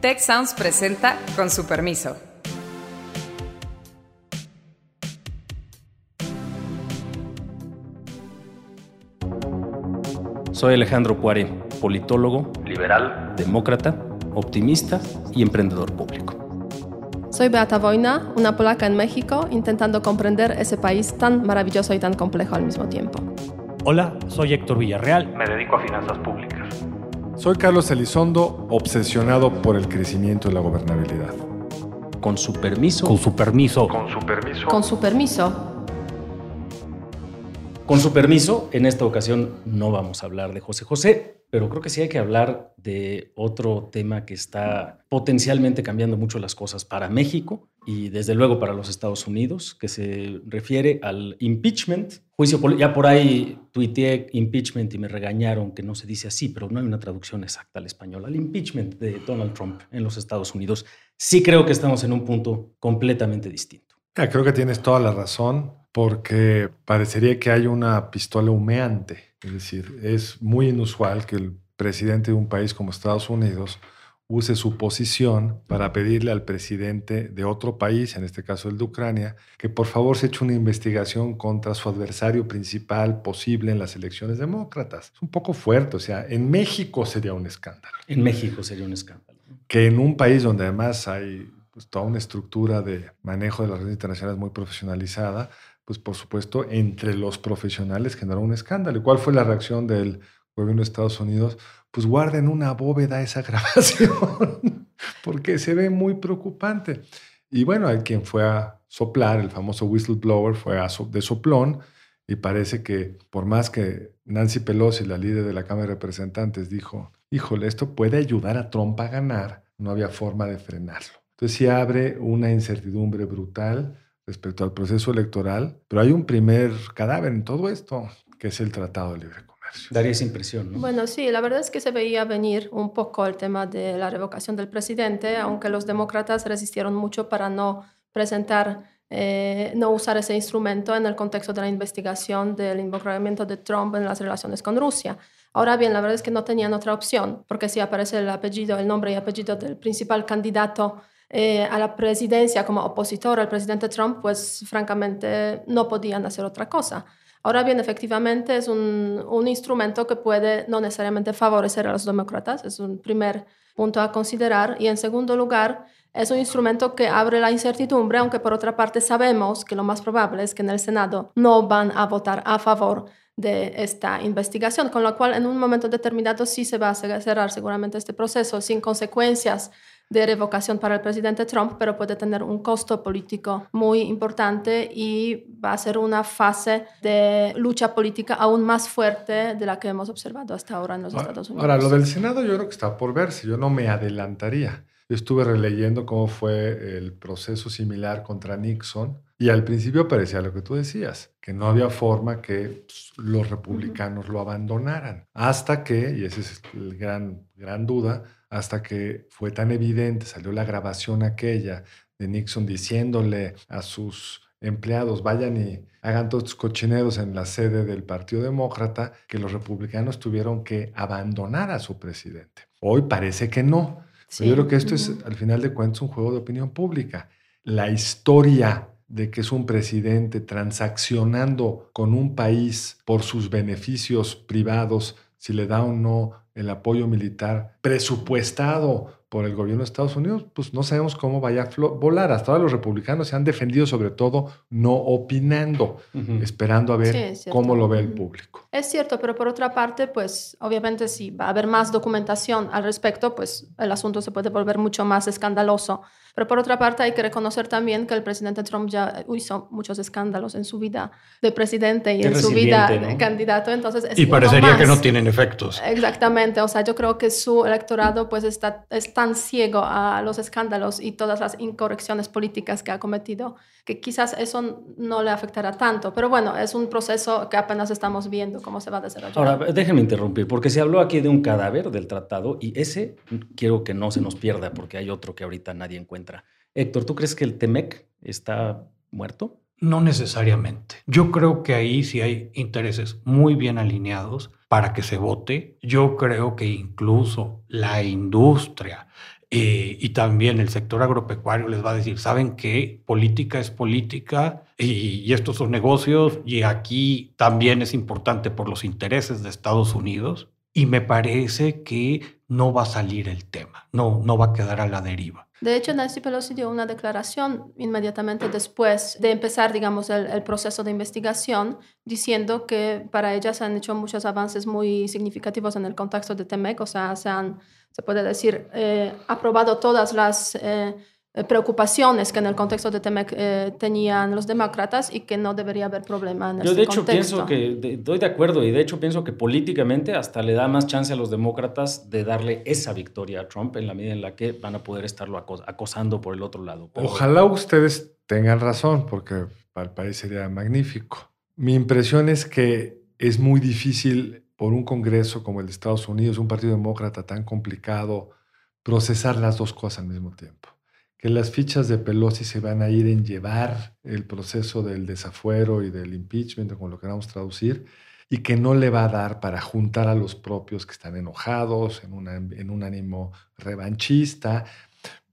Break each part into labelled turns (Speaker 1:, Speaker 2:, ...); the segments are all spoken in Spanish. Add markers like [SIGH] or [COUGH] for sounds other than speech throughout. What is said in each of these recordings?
Speaker 1: Tech Sounds presenta con su permiso.
Speaker 2: Soy Alejandro Puare, politólogo, liberal, demócrata, optimista y emprendedor público.
Speaker 3: Soy Beata Wojna, una polaca en México, intentando comprender ese país tan maravilloso y tan complejo al mismo tiempo.
Speaker 4: Hola, soy Héctor Villarreal.
Speaker 5: Me dedico a finanzas públicas.
Speaker 6: Soy Carlos Elizondo, obsesionado por el crecimiento y la gobernabilidad.
Speaker 2: Con su permiso.
Speaker 4: Con su permiso.
Speaker 5: Con su permiso.
Speaker 3: Con su permiso.
Speaker 2: Con su permiso, en esta ocasión no vamos a hablar de José José, pero creo que sí hay que hablar de otro tema que está potencialmente cambiando mucho las cosas para México y desde luego para los Estados Unidos, que se refiere al impeachment, juicio Ya por ahí tuiteé impeachment y me regañaron que no se dice así, pero no hay una traducción exacta al español, al impeachment de Donald Trump en los Estados Unidos. Sí creo que estamos en un punto completamente distinto.
Speaker 6: creo que tienes toda la razón porque parecería que hay una pistola humeante. Es decir, es muy inusual que el presidente de un país como Estados Unidos use su posición para pedirle al presidente de otro país, en este caso el de Ucrania, que por favor se eche una investigación contra su adversario principal posible en las elecciones demócratas. Es un poco fuerte, o sea, en México sería un escándalo.
Speaker 2: En México sería un escándalo.
Speaker 6: Que en un país donde además hay pues, toda una estructura de manejo de las redes internacionales muy profesionalizada, pues por supuesto, entre los profesionales generó un escándalo. ¿Y cuál fue la reacción del gobierno de Estados Unidos? Pues guarden una bóveda esa [LAUGHS] grabación, porque se ve muy preocupante. Y bueno, hay quien fue a soplar, el famoso whistleblower fue a de soplón, y parece que por más que Nancy Pelosi, la líder de la Cámara de Representantes, dijo, híjole, esto puede ayudar a Trump a ganar, no había forma de frenarlo. Entonces sí abre una incertidumbre brutal respecto al proceso electoral, pero hay un primer cadáver en todo esto, que es el Tratado de Libre.
Speaker 2: Daría esa impresión, ¿no?
Speaker 3: Bueno, sí, la verdad es que se veía venir un poco el tema de la revocación del presidente, aunque los demócratas resistieron mucho para no presentar, eh, no usar ese instrumento en el contexto de la investigación del involucramiento de Trump en las relaciones con Rusia. Ahora bien, la verdad es que no tenían otra opción, porque si aparece el apellido, el nombre y apellido del principal candidato eh, a la presidencia como opositor al presidente Trump, pues francamente no podían hacer otra cosa. Ahora bien, efectivamente es un, un, instrumento que puede no necesariamente favorecer a los demócratas, es un primer punto a considerar. Y en segundo lugar, es un instrumento que abre la incertidumbre, aunque por otra parte sabemos que lo más probable es que en el Senado no van a votar a favor de esta investigación, con lo cual en un momento determinado sí se va a cerrar seguramente este proceso sin consecuencias de revocación para el presidente Trump, pero puede tener un costo político muy importante y va a ser una fase de lucha política aún más fuerte de la que hemos observado hasta ahora en los Estados Unidos.
Speaker 6: Ahora, lo del Senado yo creo que está por verse, yo no me adelantaría. Yo estuve releyendo cómo fue el proceso similar contra Nixon y al principio parecía lo que tú decías, que no había forma que pues, los republicanos lo abandonaran, hasta que, y esa es la gran, gran duda, hasta que fue tan evidente, salió la grabación aquella de Nixon diciéndole a sus empleados, vayan y hagan todos cochineros en la sede del Partido Demócrata, que los republicanos tuvieron que abandonar a su presidente. Hoy parece que no. Yo creo que esto es, al final de cuentas, un juego de opinión pública. La historia de que es un presidente transaccionando con un país por sus beneficios privados, si le da o no el apoyo militar presupuestado por el gobierno de Estados Unidos, pues no sabemos cómo vaya a volar. Hasta ahora los republicanos se han defendido sobre todo no opinando, esperando a ver cómo lo ve el público.
Speaker 3: Es cierto, pero por otra parte, pues obviamente si va a haber más documentación al respecto, pues el asunto se puede volver mucho más escandaloso pero por otra parte hay que reconocer también que el presidente Trump ya hizo muchos escándalos en su vida de presidente y en su vida de candidato. Entonces
Speaker 4: y parecería que no tienen efectos.
Speaker 3: Exactamente. O sea, yo creo que su electorado pues está, es tan ciego a los escándalos y todas las incorrecciones políticas que ha cometido que quizás eso no le afectará tanto. Pero bueno, es un proceso que apenas estamos viendo cómo se va a desarrollar.
Speaker 2: Ahora, déjeme interrumpir, porque se habló aquí de un cadáver del tratado y ese quiero que no se nos pierda porque hay otro que ahorita nadie encuentra Héctor, ¿tú crees que el TEMEC está muerto?
Speaker 4: No necesariamente. Yo creo que ahí sí hay intereses muy bien alineados para que se vote. Yo creo que incluso la industria, eh, y también el sector agropecuario les va a decir, ¿saben qué? Política es política y, y estos son negocios y aquí también es importante por los intereses de Estados Unidos y me parece que no va a salir el tema, no, no va a quedar a la deriva.
Speaker 3: De hecho, Nancy Pelosi dio una declaración inmediatamente después de empezar, digamos, el, el, proceso de investigación, diciendo que para ella se han hecho muchos avances muy significativos en el contexto de TEMEC, o sea, se han, se puede decir, eh, aprobado todas las... Eh, preocupaciones que en el contexto de Temec eh, tenían los demócratas y que no debería haber problema en
Speaker 2: Yo de hecho
Speaker 3: contexto.
Speaker 2: pienso que, estoy de acuerdo y de hecho pienso que políticamente hasta le da más chance a los demócratas de darle esa victoria a Trump en la medida en la que van a poder estarlo acos acosando por el otro lado.
Speaker 6: Pero... Ojalá ustedes tengan razón porque para el país sería magnífico. Mi impresión es que es muy difícil por un Congreso como el de Estados Unidos, un partido demócrata tan complicado, procesar las dos cosas al mismo tiempo que las fichas de Pelosi se van a ir en llevar el proceso del desafuero y del impeachment, como lo queramos traducir, y que no le va a dar para juntar a los propios que están enojados en, una, en un ánimo revanchista.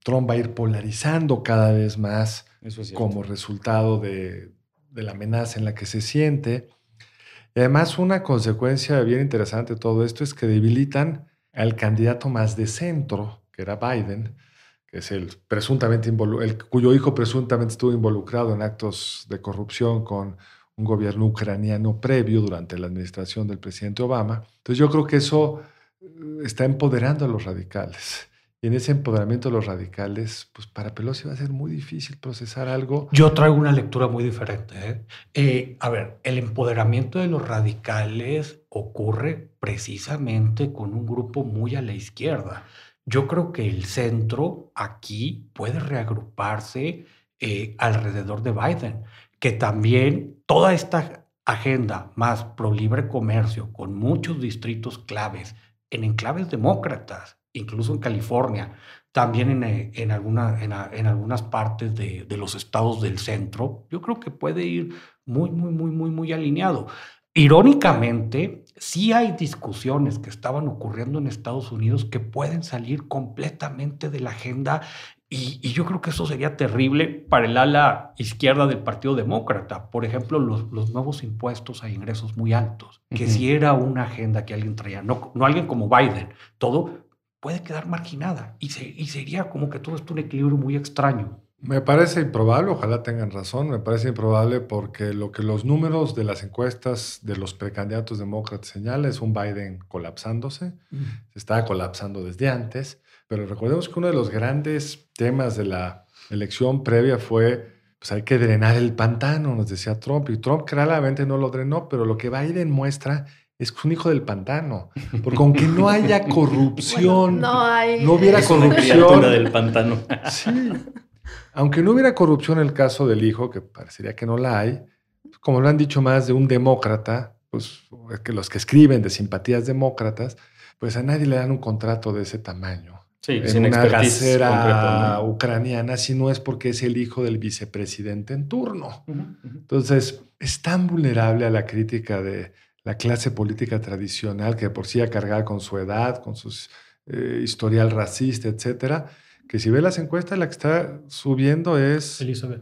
Speaker 6: Trump va a ir polarizando cada vez más
Speaker 2: es
Speaker 6: como resultado de, de la amenaza en la que se siente. Y además una consecuencia bien interesante de todo esto es que debilitan al candidato más de centro, que era Biden, es el presuntamente el, cuyo hijo presuntamente estuvo involucrado en actos de corrupción con un gobierno ucraniano previo durante la administración del presidente Obama. Entonces yo creo que eso eh, está empoderando a los radicales. Y en ese empoderamiento de los radicales, pues para Pelosi va a ser muy difícil procesar algo.
Speaker 4: Yo traigo una lectura muy diferente. ¿eh? Eh, a ver, el empoderamiento de los radicales ocurre precisamente con un grupo muy a la izquierda. Yo creo que el centro aquí puede reagruparse eh, alrededor de Biden, que también toda esta agenda más pro libre comercio, con muchos distritos claves, en enclaves demócratas, incluso en California, también en, eh, en, alguna, en, en algunas partes de, de, los estados del centro, yo creo que puede ir muy, muy, muy, muy, muy alineado. Irónicamente, sí hay discusiones que estaban ocurriendo en Estados Unidos que pueden salir completamente de la agenda y, y, yo creo que eso sería terrible para el ala izquierda del Partido Demócrata. Por ejemplo, los, los nuevos impuestos a ingresos muy altos, que uh -huh. si era una agenda que alguien traía, no, no alguien como Biden, todo puede quedar marginada y, se, y sería como que todo esto un equilibrio muy extraño.
Speaker 6: Me parece improbable, ojalá tengan razón, me parece improbable porque lo que los números de las encuestas de los precandidatos demócratas señalan es un Biden colapsándose, mm. se estaba colapsando desde antes, pero recordemos que uno de los grandes temas de la elección previa fue, pues hay que drenar el pantano, nos decía Trump, y Trump claramente no lo drenó, pero lo que Biden muestra es que es un hijo del pantano. Porque aunque no haya [LAUGHS] corrupción,
Speaker 3: bueno, no, hay...
Speaker 6: no, hubiera
Speaker 2: es
Speaker 6: corrupción.
Speaker 2: Una del pantano.
Speaker 6: Sí. Aunque no hubiera corrupción en el caso del hijo, que parecería que no la hay, como lo han dicho más de un demócrata, pues que los que escriben de simpatías demócratas, pues a nadie le dan un contrato de ese tamaño.
Speaker 2: Sí,
Speaker 6: en
Speaker 2: sin
Speaker 6: una
Speaker 2: ¿no?
Speaker 6: ucraniana, si no es porque es el hijo del vicepresidente en turno.
Speaker 2: Uh -huh, uh -huh.
Speaker 6: Entonces, es tan vulnerable a la crítica de la clase política tradicional que por sí ha cargado con su edad, con su eh, historial racista, etcétera, que si ve las encuestas, la que está subiendo es
Speaker 4: Elizabeth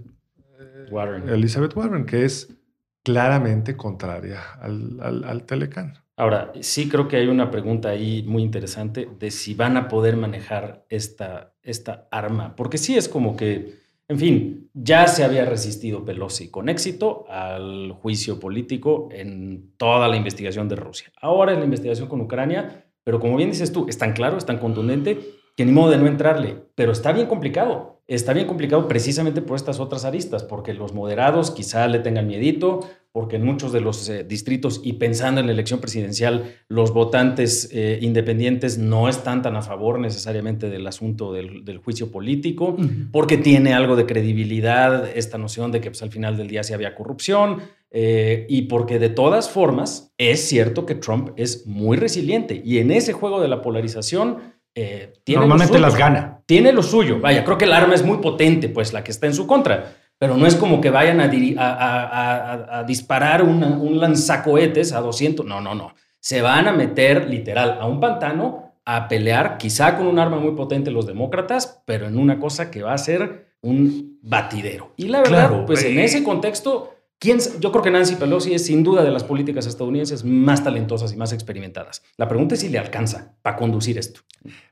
Speaker 6: eh,
Speaker 2: Warren.
Speaker 6: Elizabeth Warren, que es claramente contraria al, al, al, Telecán.
Speaker 2: Ahora, sí creo que hay una pregunta ahí muy interesante de si van a poder manejar esta, esta arma, porque sí es como que, en fin, ya se había resistido Pelosi con éxito al juicio político en toda la investigación de Rusia. Ahora en la investigación con Ucrania, pero como bien dices tú, es tan claro, es tan contundente que ni modo de no entrarle, pero está bien complicado. Está bien complicado precisamente por estas otras aristas, porque los moderados quizá le tengan miedito, porque en muchos de los eh, distritos y pensando en la elección presidencial, los votantes eh, independientes no están tan a favor necesariamente del asunto del, del juicio político, uh -huh. porque tiene algo de credibilidad esta noción de que pues, al final del día sí había corrupción, eh, y porque de todas formas es cierto que Trump es muy resiliente y en ese juego de la polarización eh, tiene
Speaker 4: Normalmente las gana.
Speaker 2: Tiene lo suyo. Vaya, creo que el arma es muy potente, pues la que está en su contra. Pero no es como que vayan a, a, a, a disparar una, un lanzacohetes a 200. No, no, no. Se van a meter literal a un pantano a pelear, quizá con un arma muy potente los demócratas, pero en una cosa que va a ser un batidero. Y la verdad,
Speaker 4: Claro,
Speaker 2: pues en ese contexto, ¿quién, yo creo que Nancy Pelosi es sin duda de las políticas estadounidenses más talentosas y más experimentadas. La pregunta es si le alcanza para conducir esto.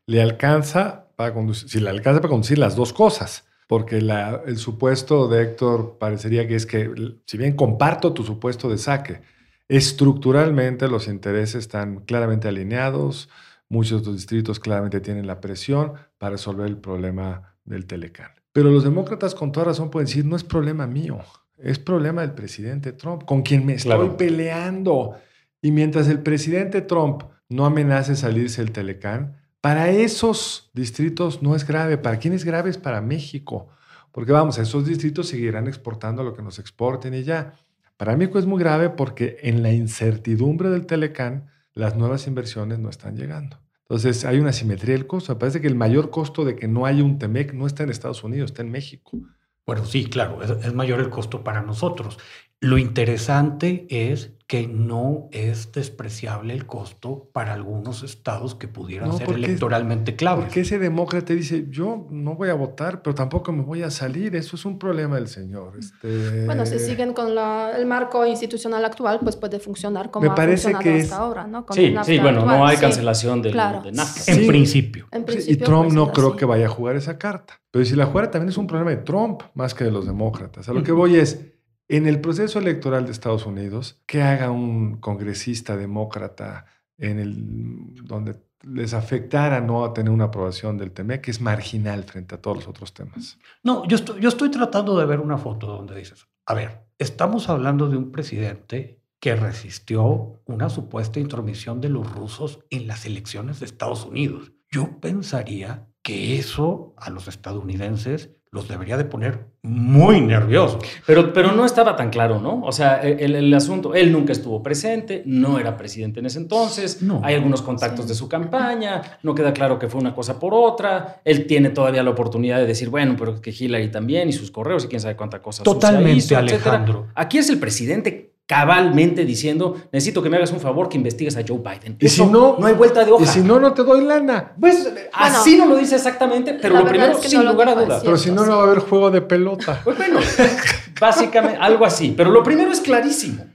Speaker 6: le alcanza para conducir, si le alcanza para conducir las dos cosas, porque el supuesto de Héctor parecería que es que, si bien comparto tu supuesto de saque, estructuralmente los intereses están claramente alineados, muchos de los distritos claramente tienen la presión para resolver el problema del Telecán. Pero los demócratas con toda razón pueden decir, no es problema mío, es problema del presidente Trump, con quien me estoy
Speaker 2: Claro.
Speaker 6: peleando. Y mientras el presidente Trump no amenace salirse el Telecán, para esos distritos no es grave. ¿Para quién es grave? Es para México. Porque vamos, esos distritos seguirán exportando lo que nos exporten y ya. Para México es muy grave porque en la incertidumbre del Telecán, las nuevas inversiones no están llegando. Entonces hay una simetría del costo. Me parece que el mayor costo de que no haya un TEMEC no está en Estados Unidos, está en México.
Speaker 4: Bueno, sí, claro, es, es mayor el costo para nosotros. Lo interesante es que no es despreciable el costo para algunos estados que pudieran
Speaker 6: No,
Speaker 4: ser
Speaker 6: porque-
Speaker 4: electoralmente claves.
Speaker 6: Porque ese demócrata dice, yo no voy a votar, pero tampoco me voy a salir. Eso es un problema del señor. Este,
Speaker 3: Bueno, si siguen con la- el marco institucional actual, pues puede funcionar como
Speaker 6: Me
Speaker 3: ha
Speaker 6: parece
Speaker 3: funcionado
Speaker 6: que
Speaker 3: hasta
Speaker 6: es-
Speaker 3: ahora, ¿no? Con
Speaker 2: Sí, sí, bueno,
Speaker 3: actual,
Speaker 2: no hay
Speaker 3: sí.
Speaker 2: cancelación del,
Speaker 3: Claro.
Speaker 2: de NAFTA.
Speaker 4: En
Speaker 6: Sí.
Speaker 4: principio.
Speaker 3: En
Speaker 6: Sí,
Speaker 3: principio,
Speaker 6: y Trump
Speaker 3: pues,
Speaker 6: no
Speaker 3: sí,
Speaker 6: creo
Speaker 3: así.
Speaker 6: que vaya a jugar esa carta. Pero si la jugara también es un problema de Trump más que de los demócratas. A lo que voy es, en el proceso electoral de Estados Unidos, que haga un congresista demócrata en el donde les afectara no tener una aprobación del TME, que es marginal frente a todos los otros temas.
Speaker 4: No, yo estoy, yo estoy tratando de ver una foto donde dices, a ver, estamos hablando de un presidente que resistió una supuesta intromisión de los rusos en las elecciones de Estados Unidos. Yo pensaría que eso a los estadounidenses los debería de poner muy nerviosos.
Speaker 2: Pero, pero no estaba tan claro, ¿no? O sea, el, el asunto, él nunca estuvo presente, no era presidente en ese entonces,
Speaker 4: No.
Speaker 2: hay algunos contactos
Speaker 3: Sí.
Speaker 2: de su campaña, no queda claro que fue una cosa por otra, él tiene todavía la oportunidad de decir, bueno, pero que Hillary también y sus correos y quién sabe cuánta cosa
Speaker 4: Totalmente,
Speaker 2: hizo.
Speaker 4: Alejandro.
Speaker 2: Aquí es el presidente cabalmente diciendo, necesito que me hagas un favor, que investigues a Joe Biden.
Speaker 6: Y
Speaker 2: Eso
Speaker 6: si no-
Speaker 2: no hay vuelta de hoja.
Speaker 6: Y si no, no te doy lana.
Speaker 2: Pues así no lo dice exactamente, pero
Speaker 3: la
Speaker 2: lo primero,
Speaker 3: es que
Speaker 2: sin
Speaker 3: no
Speaker 2: lugar a dudas.
Speaker 6: Pero si no, no va a haber juego de pelota.
Speaker 2: Pues bueno, [LAUGHS] básicamente algo así. Pero lo primero es clarísimo.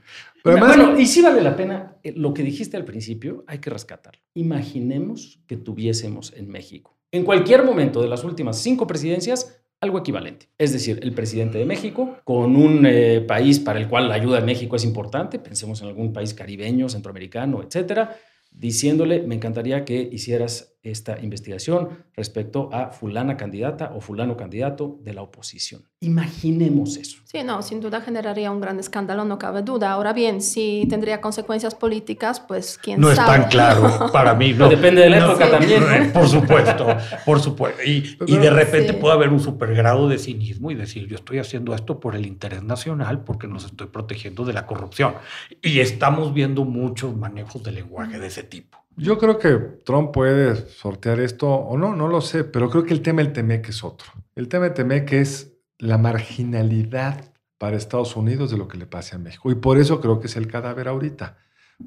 Speaker 6: Pero además-
Speaker 2: bueno, y sí vale la pena, eh, lo que dijiste al principio, hay que rescatarlo. Imaginemos que tuviésemos en México, en cualquier momento de las últimas cinco presidencias, algo equivalente. Es decir, el presidente de México, con un eh, país para el cual la ayuda de México es importante, pensemos en algún país caribeño, centroamericano, etcétera, diciéndole, me encantaría que hicieras esta investigación respecto a fulana candidata o fulano candidato de la oposición. Imaginemos eso.
Speaker 3: Sí, no, sin duda generaría un gran escándalo, no cabe duda. Ahora bien, si tendría consecuencias políticas, pues quién
Speaker 4: No es
Speaker 3: sabe.
Speaker 4: tan claro para mí. [LAUGHS] No.
Speaker 2: Depende de la
Speaker 4: No,
Speaker 2: época
Speaker 4: sí.
Speaker 2: también. ¿no? [LAUGHS]
Speaker 4: Por supuesto, por supuesto. Y, y de repente
Speaker 3: Sí.
Speaker 4: puede haber un supergrado de cinismo y decir, yo estoy haciendo esto por el interés nacional porque nos estoy protegiendo de la corrupción. Y estamos viendo muchos manejos de lenguaje de ese tipo.
Speaker 6: Yo creo que Trump puede sortear esto o no, no lo sé, pero creo que el tema del TEMEC es otro. El tema del TEMEC es la marginalidad para Estados Unidos de lo que le pase a México. Y por eso creo que es el cadáver ahorita,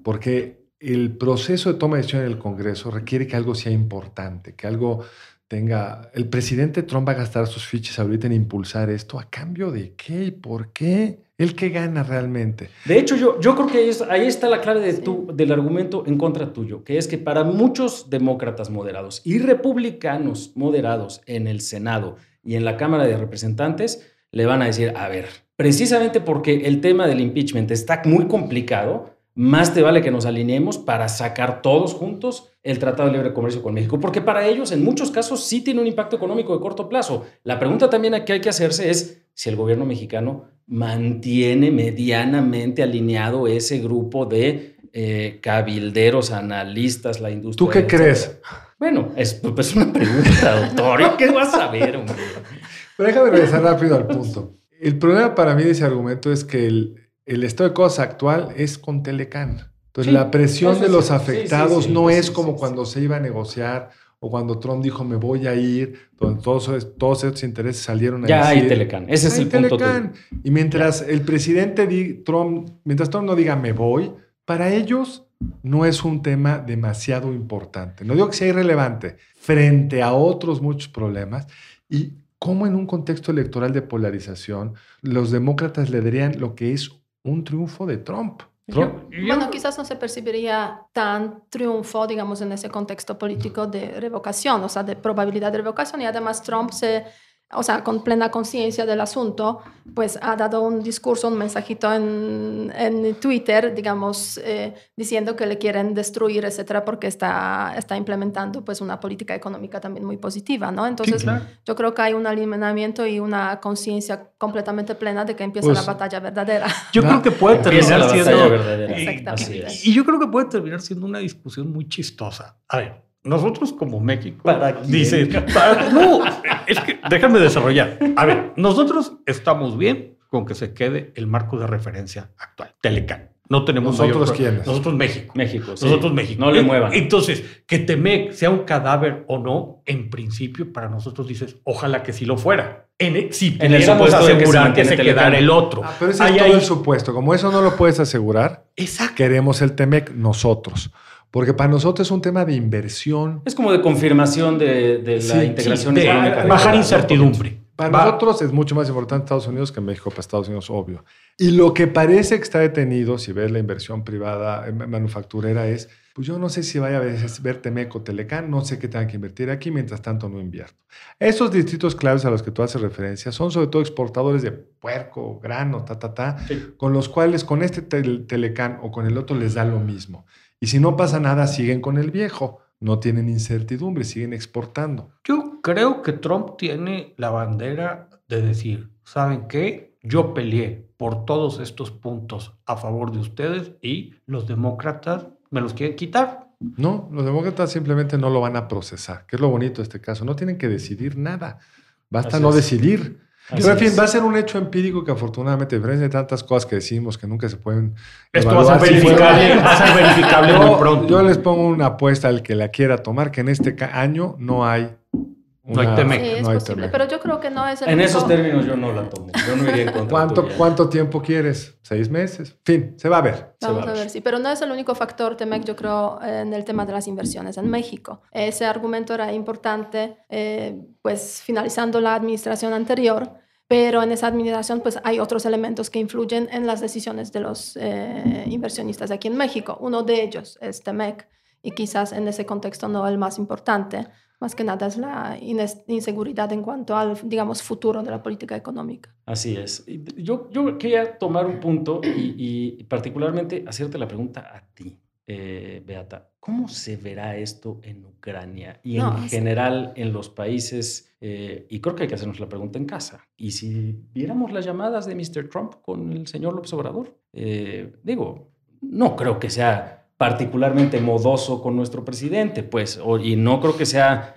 Speaker 6: porque el proceso de toma de decisión en el Congreso requiere que algo sea importante, que algo tenga... El presidente Trump va a gastar sus fichas ahorita en impulsar esto. ¿A cambio de qué y por qué? ¿El que gana realmente?
Speaker 2: De hecho, yo, yo creo que ahí, es- ahí está la clave de tu, del argumento en contra tuyo, que es que para muchos demócratas moderados y republicanos moderados en el Senado y en la Cámara de Representantes, le van a decir, a ver, precisamente porque el tema del impeachment está muy complicado, más te vale que nos alineemos para sacar todos juntos el Tratado de Libre Comercio con México, porque para ellos en muchos casos sí tiene un impacto económico de corto plazo. La pregunta también que hay que hacerse es si el gobierno mexicano mantiene medianamente alineado ese grupo de eh, cabilderos, analistas, la industria.
Speaker 6: ¿Tú qué crees?
Speaker 2: Bueno, es pues, una pregunta, doctor. ¿y ¿Qué vas a ver, hombre?
Speaker 6: Pero déjame regresar rápido al punto. El problema para mí de ese argumento es que el, el estado de cosas actual es con Telecán. Entonces,
Speaker 2: Sí,
Speaker 6: la presión de los
Speaker 2: sí,
Speaker 6: afectados
Speaker 2: sí,
Speaker 6: no es como cuando se iba a negociar o cuando Trump dijo me voy a ir, donde todos, todos estos intereses salieron a
Speaker 2: Ya hay
Speaker 6: decir,
Speaker 2: Telecán. Ese es
Speaker 6: "Hay
Speaker 2: el punto.
Speaker 6: Telecán".
Speaker 2: tuyo.
Speaker 6: Y mientras el presidente di- Trump, mientras Trump no diga me voy, para ellos no es un tema demasiado importante. No digo que sea irrelevante, frente a otros muchos problemas. Y cómo en un contexto electoral de polarización los demócratas le darían lo que es un triunfo de Trump.
Speaker 3: Bueno, quizás no se percibiría tan triunfo, digamos, en ese contexto político de revocación, o sea, de probabilidad de revocación. Y además Trump se o sea, con plena conciencia del asunto, pues ha dado un discurso, un mensajito en, en Twitter, digamos, eh, diciendo que le quieren destruir, etcétera, porque está, está implementando pues una política económica también muy positiva, ¿no? Entonces, yo creo que hay un alineamiento y una conciencia completamente plena de que empieza la pues, batalla verdadera. [LAUGHS]
Speaker 4: Yo creo que puede terminar siendo...
Speaker 3: Exactamente.
Speaker 4: y yo creo que puede terminar siendo una discusión muy chistosa. A ver, nosotros como México, ¿Para dice, [LAUGHS] no, es que déjame desarrollar. A ver, nosotros estamos bien con que se quede el marco de referencia actual, Telecan. No tenemos
Speaker 6: nosotros quiénes.
Speaker 4: Nosotros México.
Speaker 2: México,
Speaker 4: Nosotros México.
Speaker 2: No le muevan.
Speaker 4: Entonces, que Temec sea un cadáver o no, en principio para nosotros dices, ojalá que sí lo fuera. En, e, si
Speaker 2: en el
Speaker 4: asegurar que se, quedara el otro.
Speaker 6: Ah, pero ese es todo el supuesto. Como eso no lo puedes asegurar, queremos el Temec nosotros. Porque para nosotros es un tema de inversión.
Speaker 2: Es como de confirmación de, la integración económica.
Speaker 4: Bajar incertidumbre.
Speaker 6: Para nosotros es mucho más importante Estados Unidos que México, para Estados Unidos, obvio. Y lo que parece que está detenido, si ves la inversión privada eh, manufacturera, es, pues yo no sé si vaya a ver Temeco, Telecán, no sé qué tengan que invertir aquí, mientras tanto no invierto. Esos distritos claves a los que tú haces referencia son sobre todo exportadores de puerco, grano, ta, ta, ta, con los cuales con este Telecán o con el otro les da lo mismo. Y si no pasa nada, siguen con el viejo. No tienen incertidumbre, siguen exportando.
Speaker 4: Yo creo que Trump tiene la bandera de decir, ¿saben qué? Yo peleé por todos estos puntos a favor de ustedes y los demócratas me los quieren quitar.
Speaker 6: No, los demócratas simplemente no lo van a procesar, que es lo bonito de este caso. No tienen que decidir nada. Basta no decidir. Pero en fin, va a ser un hecho empírico que afortunadamente, a diferencia de tantas cosas que decimos que nunca se pueden.
Speaker 4: Esto va a ser verificable, va a ser verificable muy pronto.
Speaker 6: Yo les pongo una apuesta al que la quiera tomar, que en este año no hay
Speaker 4: no hay Temec.
Speaker 3: Sí, es posible, pero yo creo que no es el
Speaker 2: En esos términos yo no la tomo. Yo no iría en contra
Speaker 6: ¿Cuánto, ¿Cuánto tiempo quieres? ¿Seis meses? fin, se va a ver.
Speaker 3: Vamos a, ver. sí. Pero no es el único factor, Temec, yo creo, en el tema de las inversiones en México. Ese argumento era importante, eh, pues finalizando la administración anterior, pero en esa administración pues hay otros elementos que influyen en las decisiones de los eh, inversionistas aquí en México. Uno de ellos es TEMEC y quizás en ese contexto no el más importante, más que nada es la inseguridad en cuanto al, digamos, futuro de la política económica.
Speaker 2: Así es. Yo, yo quería tomar un punto y, y particularmente hacerte la pregunta a ti. Eh, Beata, ¿cómo se verá esto en Ucrania y en general en los países? Eh, y creo que hay que hacernos la pregunta en casa. ¿Y si viéramos las llamadas de Mr. Trump con el señor López Obrador? Eh, digo, no creo que sea particularmente modoso con nuestro presidente, pues, y no creo que sea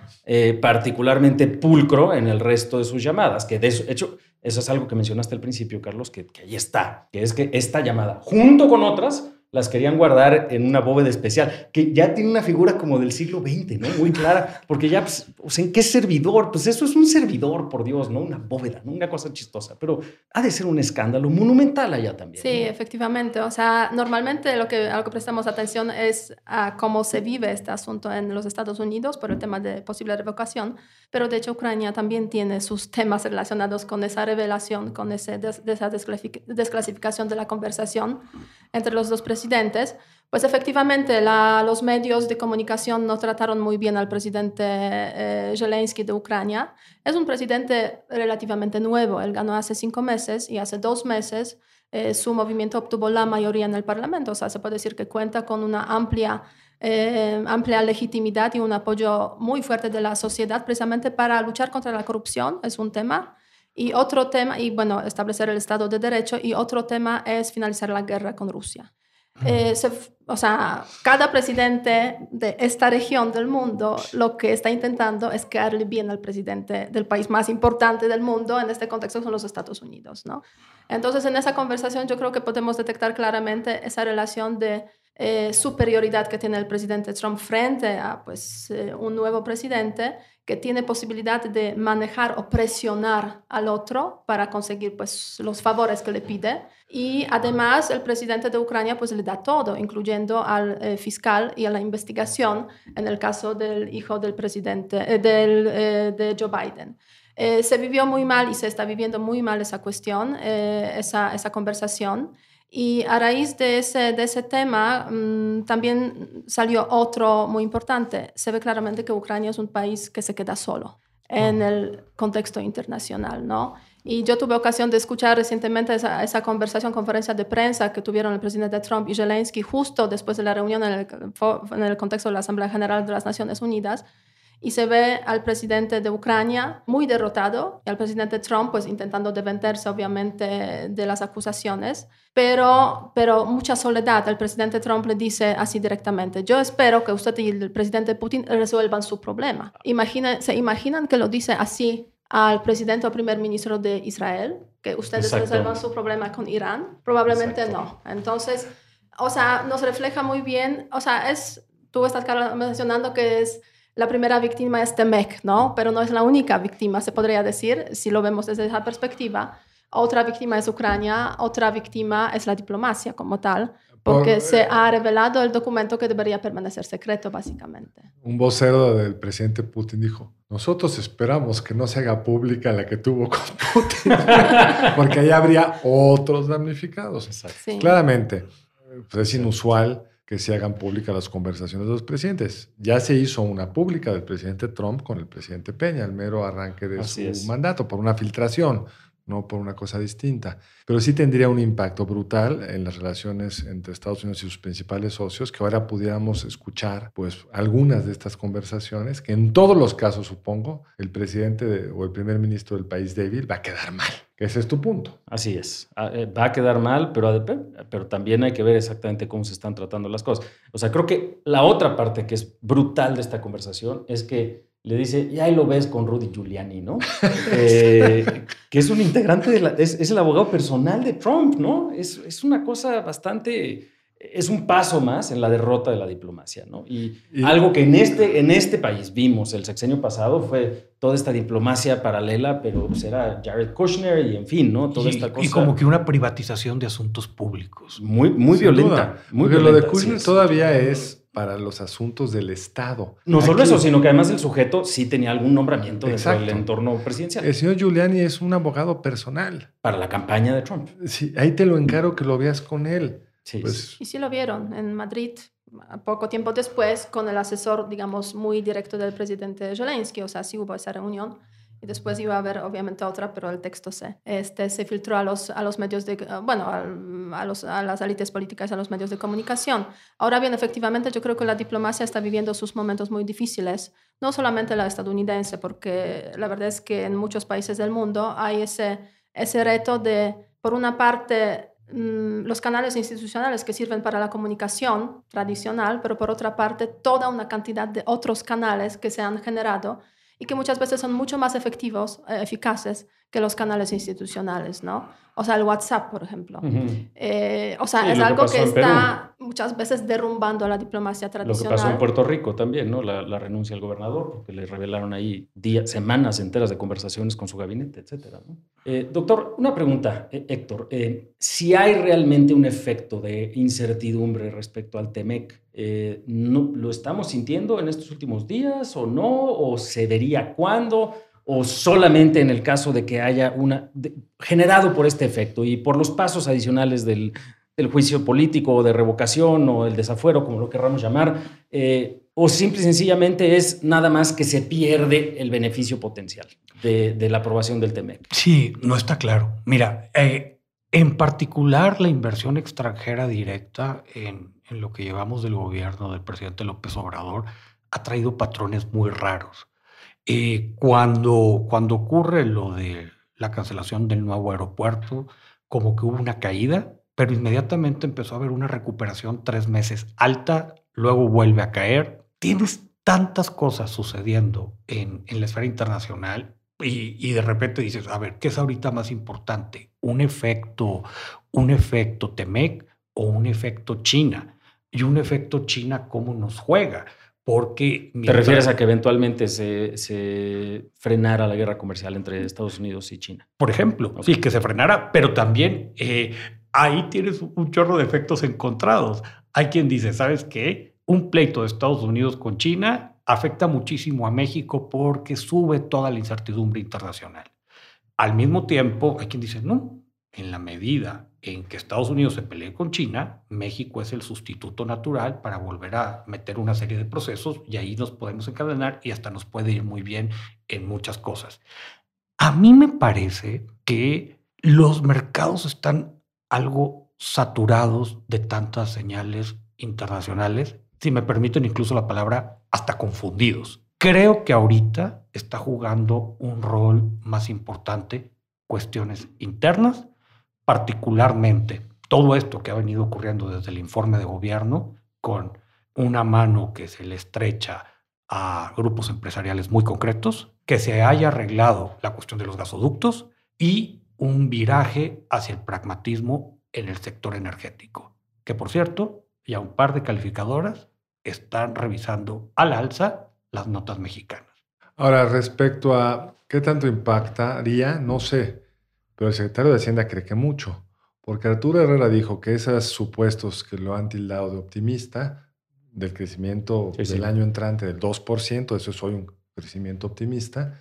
Speaker 2: particularmente pulcro en el resto de sus llamadas, que de hecho, eso es algo que mencionaste al principio, Carlos, que, que ahí está, que es que esta llamada, junto con otras, las querían guardar en una bóveda especial, que ya tiene una figura como del siglo XX, ¿no? Muy clara, porque ya, pues, o sea, ¿en qué servidor? Pues eso es un servidor, por Dios, ¿no? Una bóveda, ¿no? Una cosa chistosa, pero ha de ser un escándalo monumental allá también.
Speaker 3: Sí, efectivamente, o sea, normalmente lo que, a lo que prestamos atención es a cómo se vive este asunto en los Estados Unidos por el tema de posible revocación, pero de hecho Ucrania también tiene sus temas relacionados con esa revelación, con ese esa desclasificación de la conversación entre los dos presidentes, pues efectivamente los medios de comunicación no trataron muy bien al presidente eh, Zelensky de Ucrania. Es un presidente relativamente nuevo, él ganó hace cinco meses y hace dos meses eh, su movimiento obtuvo la mayoría en el Parlamento, o sea, se puede decir que cuenta con una amplia, eh, amplia legitimidad y un apoyo muy fuerte de la sociedad precisamente para luchar contra la corrupción, es un tema. Y otro tema, y bueno, establecer el Estado de Derecho, y otro tema es finalizar la guerra con Rusia. Eh, o sea, cada presidente de esta región del mundo lo que está intentando es quedarle bien al presidente del país más importante del mundo, en este contexto son los Estados Unidos, ¿no? Entonces, en esa conversación yo creo que podemos detectar claramente esa relación de eh, superioridad que tiene el presidente Trump frente a pues, eh, un nuevo presidente que tiene posibilidad de manejar o presionar al otro para conseguir pues, los favores que le pide. Y además el presidente de Ucrania pues, le da todo, incluyendo al eh, fiscal y a la investigación en el caso del hijo del presidente, del, de Joe Biden. se vivió muy mal y se está viviendo muy mal esa cuestión, esa, esa conversación. Y a raíz de ese, de ese tema mm, también salió otro muy importante. Se ve claramente que Ucrania es un país que se queda solo en el contexto internacional, ¿no? Y yo tuve ocasión de escuchar recientemente esa, esa, conversación, conferencia de prensa que tuvieron el presidente Trump y Zelensky justo después de la reunión en el, en el contexto de la Asamblea General de las Naciones Unidas, y se ve al presidente de Ucrania muy derrotado y al presidente Trump pues intentando defenderse obviamente de las acusaciones, pero, pero mucha soledad. El presidente Trump le dice así directamente, yo espero que usted y el presidente Putin resuelvan su problema. Imagina, ¿Se imaginan que lo dice así al presidente o primer ministro de Israel? Que ustedes resuelvan su problema con Irán? Probablemente no. Entonces, o sea, nos refleja muy bien, o sea, es, tú estás mencionando que es la primera víctima es Temec, ¿no? Pero no es la única víctima, se podría decir, si lo vemos desde esa perspectiva. Otra víctima es Ucrania, otra víctima es la diplomacia como tal, porque se eh, ha revelado el documento que debería permanecer secreto, básicamente.
Speaker 6: Un vocero del presidente Putin dijo, nosotros esperamos que no se haga pública la que tuvo con [LAUGHS] Putin, porque ahí habría otros damnificados. Claramente, pues es inusual que se hagan públicas las conversaciones de los presidentes. Ya se hizo una pública del presidente Trump con el presidente Peña, el mero arranque de su mandato, por una filtración, no por una cosa distinta. Pero sí tendría un impacto brutal en las relaciones entre Estados Unidos y sus principales socios, que ahora pudiéramos escuchar pues, algunas de estas conversaciones, que en todos los casos, supongo, el presidente o el primer ministro del país débil va a quedar mal. Ese es tu punto.
Speaker 2: Así es. Ah, eh, va a quedar mal, pero, pero también hay que ver exactamente cómo se están tratando las cosas. O sea, creo que la otra parte que es brutal de esta conversación es que le dice, y ahí lo ves con Rudy Giuliani, ¿no? [LAUGHS] Eh, que es un integrante, de la, es, es, el abogado personal de Trump, ¿no? Es, es, una cosa bastante, es un paso más en la derrota de la diplomacia, ¿no? Y, algo que en este, en este país vimos el sexenio pasado fue toda esta diplomacia paralela, pero pues era Jared Kushner y en fin, ¿no? Toda esta cosa.
Speaker 4: Y como que una privatización de asuntos públicos.
Speaker 2: Muy, muy violenta. Muy
Speaker 6: violenta, lo de Kushner todavía es para los asuntos del Estado.
Speaker 2: No solo eso, sino que además el sujeto sí tenía algún nombramiento dentro del entorno presidencial.
Speaker 6: El señor Giuliani es un abogado personal.
Speaker 2: Para la campaña de Trump.
Speaker 6: Sí, ahí te lo encaro que lo veas con él.
Speaker 3: Sí. Pues y sí lo vieron en Madrid, poco tiempo después, con el asesor, digamos, muy directo del presidente Zelensky. O sea, sí hubo esa reunión y después iba a haber obviamente otra, pero el texto se, este, se filtró a los, a los medios de, bueno, a, los, a las élites políticas, a los medios de comunicación. Ahora bien, efectivamente, yo creo que la diplomacia está viviendo sus momentos muy difíciles, no solamente la estadounidense, porque la verdad es que en muchos países del mundo hay ese, ese reto de, por una parte, mm, los canales institucionales que sirven para la comunicación tradicional, pero por otra parte toda una cantidad de otros canales que se han generado y que muchas veces son mucho más efectivos, eh, eficaces que los canales institucionales, ¿no? O sea, el WhatsApp, por ejemplo. Eh, o sea, es algo que, está muchas veces derrumbando la diplomacia tradicional.
Speaker 2: Lo que pasó en Puerto Rico también, ¿no? La, renuncia al gobernador, porque le revelaron ahí días, semanas enteras de conversaciones con su gabinete, etcétera. Eh, doctor, una pregunta, Héctor. si hay realmente un efecto de incertidumbre respecto al TEMEC, ¿no, ¿lo estamos sintiendo en estos últimos días o no? ¿O se vería cuándo? O solamente en el caso de que haya una generado por este efecto y por los pasos adicionales del, juicio político o de revocación o el desafuero, como lo querramos llamar, eh, o simple y sencillamente es nada más que se pierde el beneficio potencial de, la aprobación del TEMEC.
Speaker 4: Sí, no está claro. Mira, eh, en particular la inversión extranjera directa en, en lo que llevamos del gobierno del presidente López Obrador ha traído patrones muy raros. Eh, cuando, cuando ocurre lo de la cancelación del nuevo aeropuerto, como que hubo una caída, pero inmediatamente empezó a haber una recuperación tres meses alta, luego vuelve a caer. Tienes tantas cosas sucediendo en, la esfera internacional y, y, de repente dices, a ver, ¿qué es ahorita más importante? ¿Un efecto, un efecto Temec o un efecto China? y un efecto China cómo nos juega. Porque
Speaker 2: ¿Te refieres a que eventualmente se, se, frenara la guerra comercial entre Estados Unidos y China?
Speaker 4: Por ejemplo, sí, que se frenara, pero también eh, ahí tienes un chorro de efectos encontrados. Hay quien dice, ¿sabes qué? Un pleito de Estados Unidos con China afecta muchísimo a México porque sube toda la incertidumbre internacional. Al mismo tiempo, hay quien dice, no, en la medida en que Estados Unidos se pelee con China, México es el sustituto natural para volver a meter una serie de procesos y ahí nos podemos encadenar y hasta nos puede ir muy bien en muchas cosas. A mí me parece que los mercados están algo saturados de tantas señales internacionales, si me permiten incluso la palabra, hasta confundidos. Creo que ahorita está jugando un rol más importante cuestiones internas particularmente todo esto que ha venido ocurriendo desde el informe de gobierno, con una mano que se le estrecha a grupos empresariales muy concretos, que se haya arreglado la cuestión de los gasoductos y un viraje hacia el pragmatismo en el sector energético, que por cierto, ya un par de calificadoras están revisando al alza las notas mexicanas.
Speaker 6: Ahora, respecto a qué tanto impactaría, no sé, pero el secretario de Hacienda cree que mucho, porque Arturo Herrera dijo que esos supuestos que lo han tildado de optimista, del crecimiento del año entrante del 2%, eso es hoy un crecimiento optimista,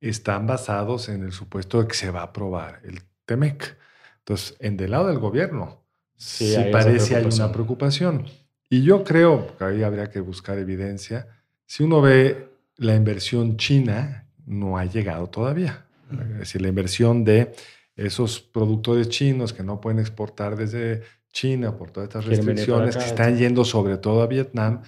Speaker 6: están basados en el supuesto de que se va a aprobar el TEMEC. Entonces, en del lado del gobierno, sí, parece hay una preocupación. Y yo creo, que ahí habría que buscar evidencia, si uno ve la inversión china, no ha llegado todavía. Es decir, la inversión de esos productores chinos que no pueden exportar desde China por todas estas restricciones que están yendo sobre todo a Vietnam.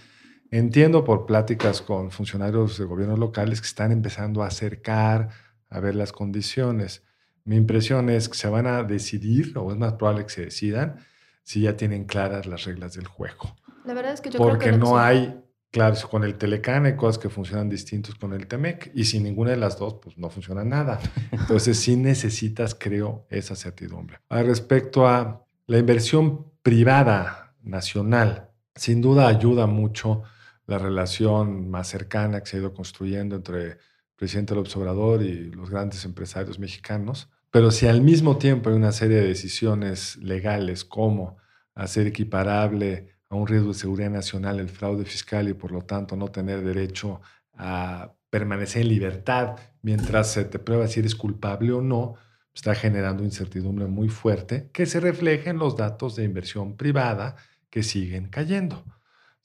Speaker 6: Entiendo por pláticas con funcionarios de gobiernos locales que están empezando a acercar a ver las condiciones. Mi impresión es que se van a decidir, o es más probable que se decidan, si ya tienen claras las reglas del juego.
Speaker 3: La verdad es que yo
Speaker 6: Porque
Speaker 3: creo
Speaker 6: que no hay Claro, con el Telecán hay cosas que funcionan distintos con el Temec y sin ninguna de las dos, pues no funciona nada. Entonces sí necesitas, creo, esa certidumbre. respecto a la inversión privada nacional, sin duda ayuda mucho la relación más cercana que se ha ido construyendo entre el presidente López Obrador y los grandes empresarios mexicanos. Pero si al mismo tiempo hay una serie de decisiones legales como hacer equiparable a un riesgo de seguridad nacional el fraude fiscal y por lo tanto no tener derecho a permanecer en libertad mientras se te prueba si eres culpable o no, está generando incertidumbre muy fuerte que se refleja en los datos de inversión privada que siguen cayendo.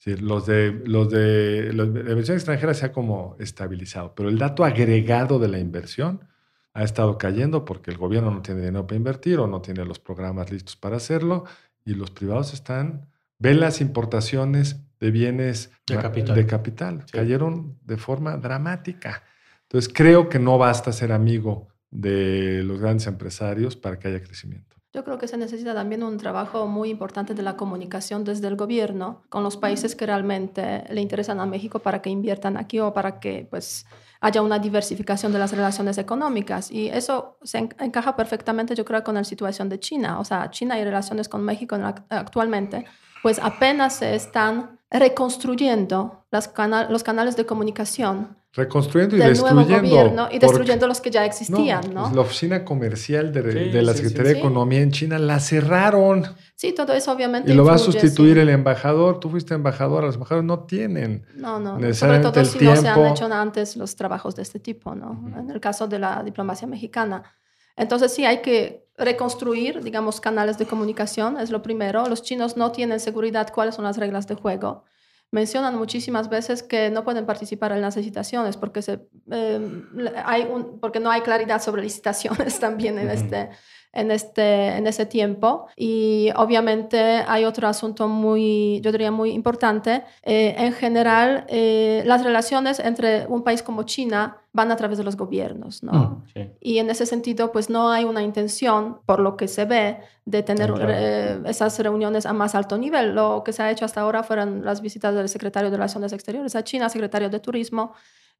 Speaker 6: los de, los de, la inversión extranjera se ha como estabilizado, pero el dato agregado de la inversión ha estado cayendo porque el gobierno no tiene dinero para invertir o no tiene los programas listos para hacerlo y los privados están Ven las importaciones de bienes
Speaker 4: de capital,
Speaker 6: de capital. cayeron de forma dramática. Entonces creo que no basta ser amigo de los grandes empresarios para que haya crecimiento.
Speaker 3: Yo creo que se necesita también un trabajo muy importante de la comunicación desde el gobierno con los países que realmente le interesan a México para que inviertan aquí o para que pues haya una diversificación de las relaciones económicas. Y eso se encaja perfectamente, yo creo, con la situación de China. O sea, China y relaciones con México actualmente pues apenas se están reconstruyendo las los canales de comunicación.
Speaker 6: Reconstruyendo y destruyendo. Nuevo gobierno
Speaker 3: y destruyendo los que ya existían, ¿no?
Speaker 6: Pues la oficina comercial de, la Secretaría de Economía en China la cerraron.
Speaker 3: Sí, todo eso obviamente.
Speaker 6: Y lo va a sustituir el embajador. Tú fuiste embajador, los embajadores no tienen.
Speaker 3: No, no, sobre todo si no se han hecho antes los trabajos de este tipo, ¿no? En el caso de la diplomacia mexicana. Entonces sí hay que reconstruir, digamos, canales de comunicación, es lo primero. Los chinos no tienen seguridad cuáles son las reglas de juego. Mencionan muchísimas veces que no pueden participar en las licitaciones porque, se, em, hay un, porque no hay claridad sobre licitaciones [LAUGHS] también en este en, este, en ese tiempo. Y obviamente hay otro asunto muy, yo diría, muy importante. Eh, en general, eh, las relaciones entre un país como China van a través de los gobiernos, ¿no? Mm, y en ese sentido, pues no hay una intención, por lo que se ve, de tener eh, esas reuniones a más alto nivel. Lo que se ha hecho hasta ahora fueron las visitas del secretario de Relaciones Exteriores a China, secretario de Turismo,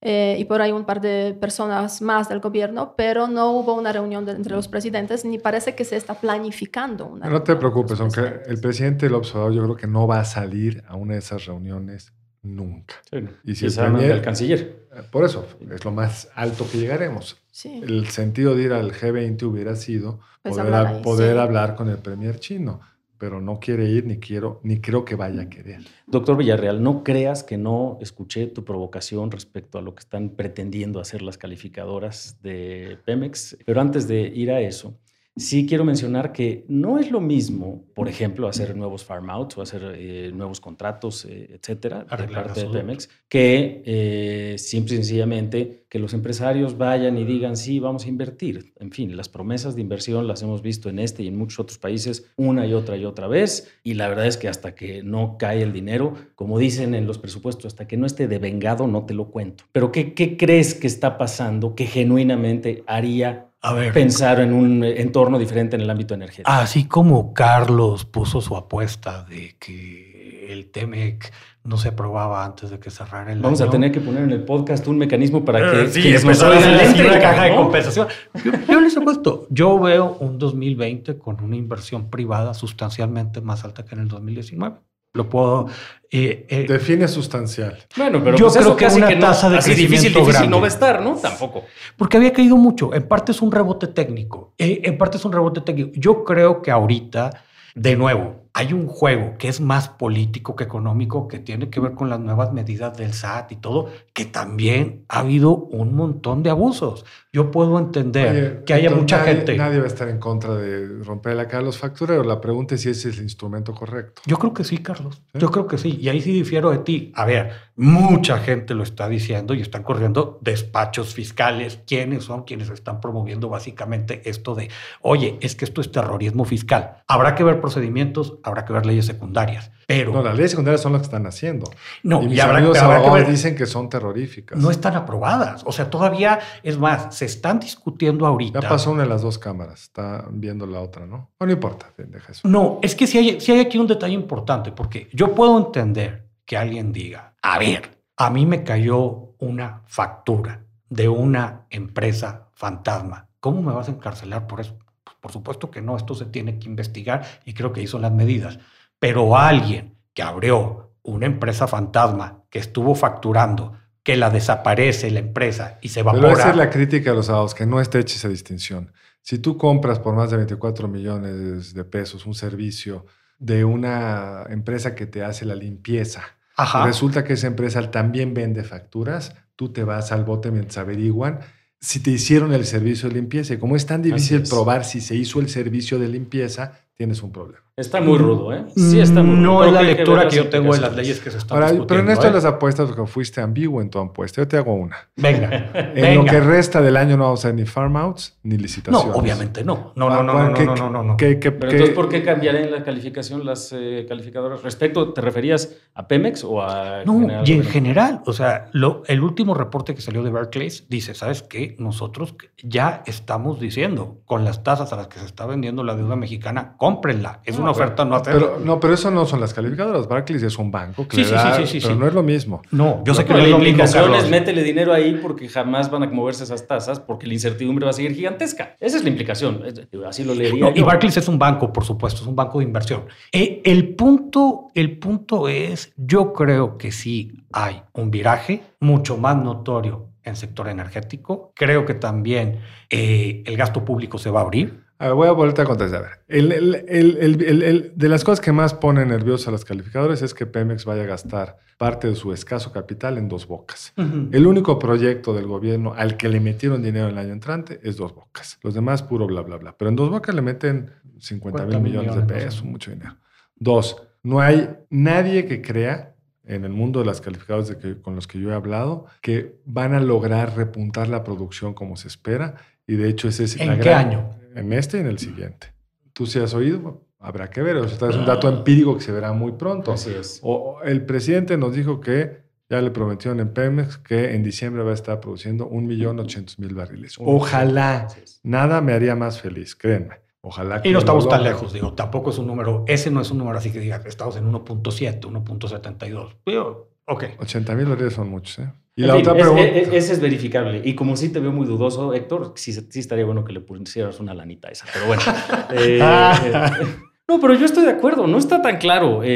Speaker 3: eh, y por ahí un par de personas más del gobierno, pero no hubo una reunión de- entre los presidentes ni parece que se está planificando una
Speaker 6: No te preocupes, aunque el presidente del observador yo creo que no va a salir a una de esas reuniones nunca.
Speaker 2: Y
Speaker 6: Y
Speaker 2: si
Speaker 6: el
Speaker 2: canciller.
Speaker 6: Eh, Por eso, es lo más alto que llegaremos.
Speaker 3: Sí.
Speaker 6: El sentido de ir al G20 hubiera sido
Speaker 3: Pues
Speaker 6: poder,
Speaker 3: hablar
Speaker 6: a-
Speaker 3: ahí,
Speaker 6: poder
Speaker 3: sí.
Speaker 6: hablar con el premier chino, pero no quiere ir ni quiero ni creo que vaya a querer.
Speaker 2: Doctor Villarreal, no creas que no escuché tu provocación respecto a lo que están pretendiendo hacer las calificadoras de Pemex, pero antes de ir a eso, sí quiero mencionar que no es lo mismo, por ejemplo, hacer nuevos farm outs o hacer eh, nuevos contratos, eh, etcétera, de
Speaker 4: Arreglar
Speaker 2: parte de. Pemex, que eh, simple y sencillamente que los empresarios vayan y digan, sí, vamos a invertir. En fin, las promesas de inversión las hemos visto en este y en muchos otros países una y otra y otra vez, y la verdad es que hasta que no cae el dinero, como dicen en los presupuestos, hasta que no esté devengado, no te lo cuento. Pero ¿qué, qué crees que está pasando que genuinamente haría
Speaker 4: A ver,
Speaker 2: pensar en un entorno diferente en el ámbito energético?
Speaker 4: así como Carlos puso su apuesta de que el TEMEC no se aprobaba antes de que cerrara el
Speaker 2: Vamos
Speaker 4: año.
Speaker 2: a tener que poner en el podcast un mecanismo para que,
Speaker 4: Eh, sí,
Speaker 2: quienes nos oigan entren,
Speaker 4: caja de compensación. Yo, yo les he puesto, yo veo un 2020 con una inversión privada sustancialmente más alta que en el 2019. Lo puedo... eh, eh,
Speaker 6: Define sustancial.
Speaker 2: Bueno, pero
Speaker 4: Yo
Speaker 2: pues
Speaker 4: creo
Speaker 2: eso
Speaker 4: que
Speaker 2: casi
Speaker 4: una
Speaker 2: que no,
Speaker 4: tasa de
Speaker 2: así difícil,
Speaker 4: crecimiento
Speaker 2: difícil
Speaker 4: grande.
Speaker 2: no va a estar, ¿no? Tampoco.
Speaker 4: Porque había caído mucho. En parte es un rebote técnico. Eh, en parte es un rebote técnico. Yo creo que ahorita, de nuevo, hay un juego que es más político que económico, que tiene que ver con las nuevas medidas del SAT y todo, que también ha habido un montón de abusos. Yo puedo entender
Speaker 6: Oye,
Speaker 4: que haya mucha
Speaker 6: nadie-
Speaker 4: gente.
Speaker 6: Nadie va a estar en contra de romper la cara a los factureros. La pregunta es si ese es el instrumento correcto.
Speaker 4: Yo creo que sí, Carlos.
Speaker 6: ¿Sí?
Speaker 4: Yo creo que sí. Y ahí sí difiero de ti. A ver, mucha gente lo está diciendo y están corriendo despachos fiscales. ¿Quiénes son quienes están promoviendo básicamente esto de, oye, es que esto es terrorismo fiscal? Habrá que ver procedimientos, habrá que ver leyes secundarias. Pero
Speaker 6: No, las leyes secundarias son las que están haciendo.
Speaker 4: no,
Speaker 6: y
Speaker 4: y
Speaker 6: mis
Speaker 4: habrá,
Speaker 6: amigos
Speaker 4: habrá que ver-
Speaker 6: dicen que son terroríficas.
Speaker 4: no están aprobadas. O sea, todavía, es más, se están discutiendo ahorita.
Speaker 6: Ya pasó una de las dos cámaras. Está viendo la otra, ¿no? No, no importa. Deja eso.
Speaker 4: No, es que si hay, sí hay aquí un detalle importante, porque yo puedo entender que alguien diga, a ver, a mí me cayó una factura de una empresa fantasma. ¿Cómo me vas a encarcelar por eso? Pues por supuesto que no, esto se tiene que investigar y creo que son las medidas. Pero alguien que abrió una empresa fantasma, que estuvo facturando, que la desaparece la empresa y se
Speaker 6: Pero
Speaker 4: evapora.
Speaker 6: esa es la crítica a los abogados, que no esté hecha esa distinción. Si tú compras por más de 24 millones de pesos un servicio de una empresa que te hace la limpieza,
Speaker 4: Ajá.
Speaker 6: resulta que esa empresa también vende facturas, tú te vas al bote mientras averiguan si te hicieron el servicio de limpieza. Y como es tan difícil
Speaker 2: es.
Speaker 6: probar si se hizo el servicio de limpieza, tienes un problema.
Speaker 2: Está muy rudo, ¿eh? Sí, está muy rudo.
Speaker 4: No es la
Speaker 2: que
Speaker 4: lectura que yo tengo de las leyes que se están
Speaker 6: Ahora,
Speaker 4: discutiendo.
Speaker 6: pero en esto de
Speaker 4: ¿eh?
Speaker 6: las apuestas, porque fuiste ambiguo en tu apuesta, yo te hago una.
Speaker 4: Venga,
Speaker 6: En [LAUGHS] lo que resta del año no vamos a hacer ni farm outs ni
Speaker 4: No,
Speaker 6: licitaciones.
Speaker 4: obviamente no. No, no,
Speaker 6: Ah,
Speaker 4: no, no,
Speaker 6: ¿qué-
Speaker 4: no, no, no, no.
Speaker 2: Pero entonces, ¿por qué cambiarían la calificación las eh, calificadoras? Respecto, ¿te referías a Pemex o a
Speaker 4: No,
Speaker 2: General
Speaker 4: y en general, o sea, lo, el último reporte que salió de Barclays dice, ¿sabes qué? Nosotros ya estamos diciendo, con las tasas a las que se está vendiendo la deuda mexicana, cómprenla. Es
Speaker 2: No,
Speaker 4: una
Speaker 2: pero-
Speaker 4: oferta no hacerla.
Speaker 6: Pero, no, pero eso no son las calificadoras. Barclays es un banco que
Speaker 4: Sí,
Speaker 6: le
Speaker 4: sí,
Speaker 6: da-
Speaker 4: sí, sí, sí,
Speaker 6: pero no es lo mismo.
Speaker 4: no, yo sé que
Speaker 2: No,
Speaker 4: no es lo mismo,
Speaker 2: es métele dinero ahí porque jamás van a moverse esas tasas porque la incertidumbre va a seguir gigantesca. Esa es la implicación. Así lo leería
Speaker 4: No, y. Barclays es un banco, por supuesto, es un banco de inversión. Eh, el, punto, el punto es, yo creo que sí hay un viraje mucho más notorio en sector energético. Creo que también eh, el gasto público se va a abrir.
Speaker 6: A ver, voy a volver a contestar. A ver, el- el- el- de las cosas que más ponen nerviosos a los calificadores es que Pemex vaya a gastar parte de su escaso capital en dos bocas. El único proyecto del gobierno al que le metieron dinero el año entrante es dos bocas. Los demás, puro bla, bla, bla. Pero en dos bocas le meten 50 mil
Speaker 4: 40
Speaker 6: millones de pesos, mucho dinero. Dos, no hay nadie que crea en el mundo de las de que- con los que yo he hablado que van a lograr repuntar la producción como se espera. Y de hecho, ese es
Speaker 4: ¿En
Speaker 6: la
Speaker 4: qué
Speaker 6: gran-
Speaker 4: año?
Speaker 6: En este y en el siguiente. ¿Tú sí has oído? Habrá que ver. O sea, es un dato empírico que se verá muy pronto.
Speaker 2: Así es.
Speaker 6: O- el presidente nos dijo que ya le prometieron en Pemex que en diciembre va a estar produciendo 1.800.000 barriles. Ojalá. Nada me haría más feliz, créanme. Ojalá que
Speaker 4: Y no
Speaker 6: lo
Speaker 4: estamos tan
Speaker 6: logre.
Speaker 4: lejos, digo, tampoco es un número, ese no es un número así que diga, estamos en 1.7, 1.72. Digo, ok.
Speaker 6: 80.000 barriles son muchos, ¿eh? Y
Speaker 2: En
Speaker 6: la
Speaker 2: fin,
Speaker 6: otra
Speaker 2: es-
Speaker 6: pregunta.
Speaker 2: es- ese es verificable. Y como sí te veo muy dudoso, Héctor, sí, sí estaría bueno que le pusieras una lanita a esa. Pero bueno. [LAUGHS] eh, eh, [LAUGHS] no, pero yo estoy de acuerdo. No está tan claro. Eh,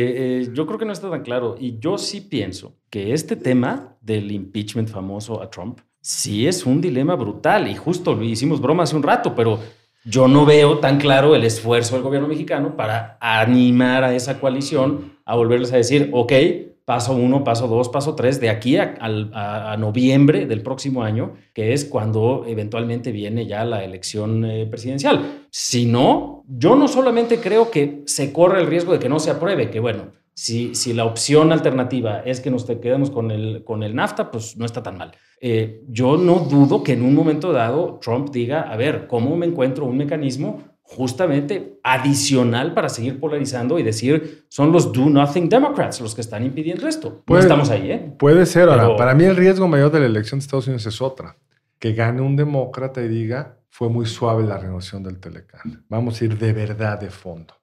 Speaker 2: eh, yo creo que no está tan claro. Y yo sí pienso que este tema del impeachment famoso a Trump sí es un dilema brutal. Y justo lo hicimos broma hace un rato, pero yo no veo tan claro el esfuerzo del gobierno mexicano para animar a esa coalición a volverles a decir, ok, paso uno, paso dos, paso tres, de aquí a, noviembre del próximo año, que es cuando eventualmente viene ya la elección eh, presidencial. Si no, yo no solamente creo que se corre el riesgo de que no se apruebe, que bueno, si, si la opción alternativa es que nos quedemos con el, con el NAFTA, pues no está tan mal. Eh, yo no dudo que en un momento dado Trump diga, a ver, ¿cómo me encuentro un mecanismo justamente adicional para seguir polarizando y decir, son los do nothing Democrats los que están impidiendo esto? No
Speaker 6: Puede-
Speaker 2: estamos ahí, ¿eh?
Speaker 6: Puede ser. Ahora,
Speaker 2: Pero-
Speaker 6: para mí el riesgo mayor de la elección de Estados Unidos es otra. Que gane un demócrata y diga, fue muy suave la renovación del Telecán. Vamos a ir de verdad de fondo.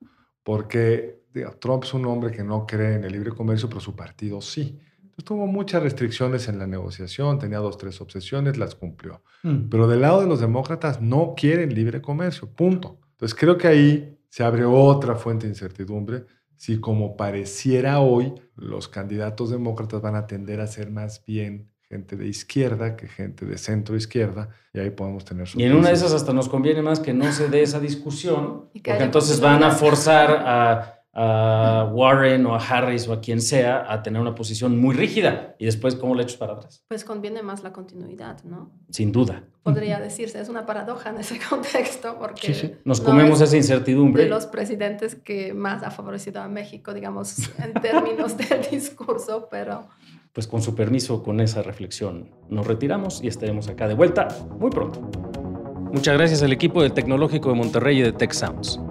Speaker 6: Porque digo, Trump es un hombre que no cree en el libre comercio, pero su partido sí. Entonces tuvo muchas restricciones en la negociación, tenía dos, tres obsesiones, las cumplió. Pero del lado de los demócratas no quieren libre comercio, punto. Entonces creo que ahí se abre otra fuente de incertidumbre si como pareciera hoy los candidatos demócratas van a tender a ser más bien gente de izquierda que gente de centro izquierda y ahí podemos tener
Speaker 2: Y en una de esas hasta nos conviene más que no se dé esa discusión, porque entonces van a forzar a, a Warren o a Harris o a quien sea a tener una posición muy rígida y después cómo le echas para atrás.
Speaker 3: Pues conviene más la continuidad, ¿no?
Speaker 2: Sin duda.
Speaker 3: Podría decirse, es una paradoja en ese [LAUGHS] contexto porque
Speaker 4: Sí, sí.
Speaker 2: Nos
Speaker 3: no
Speaker 2: comemos
Speaker 3: es
Speaker 2: esa incertidumbre.
Speaker 3: de los presidentes que más ha favorecido a México, digamos, en términos del [LAUGHS] discurso, pero
Speaker 2: Pues con su permiso, con esa reflexión, nos retiramos y estaremos acá de vuelta muy pronto. Muchas gracias al equipo del Tecnológico de Monterrey y de Tech Sounds.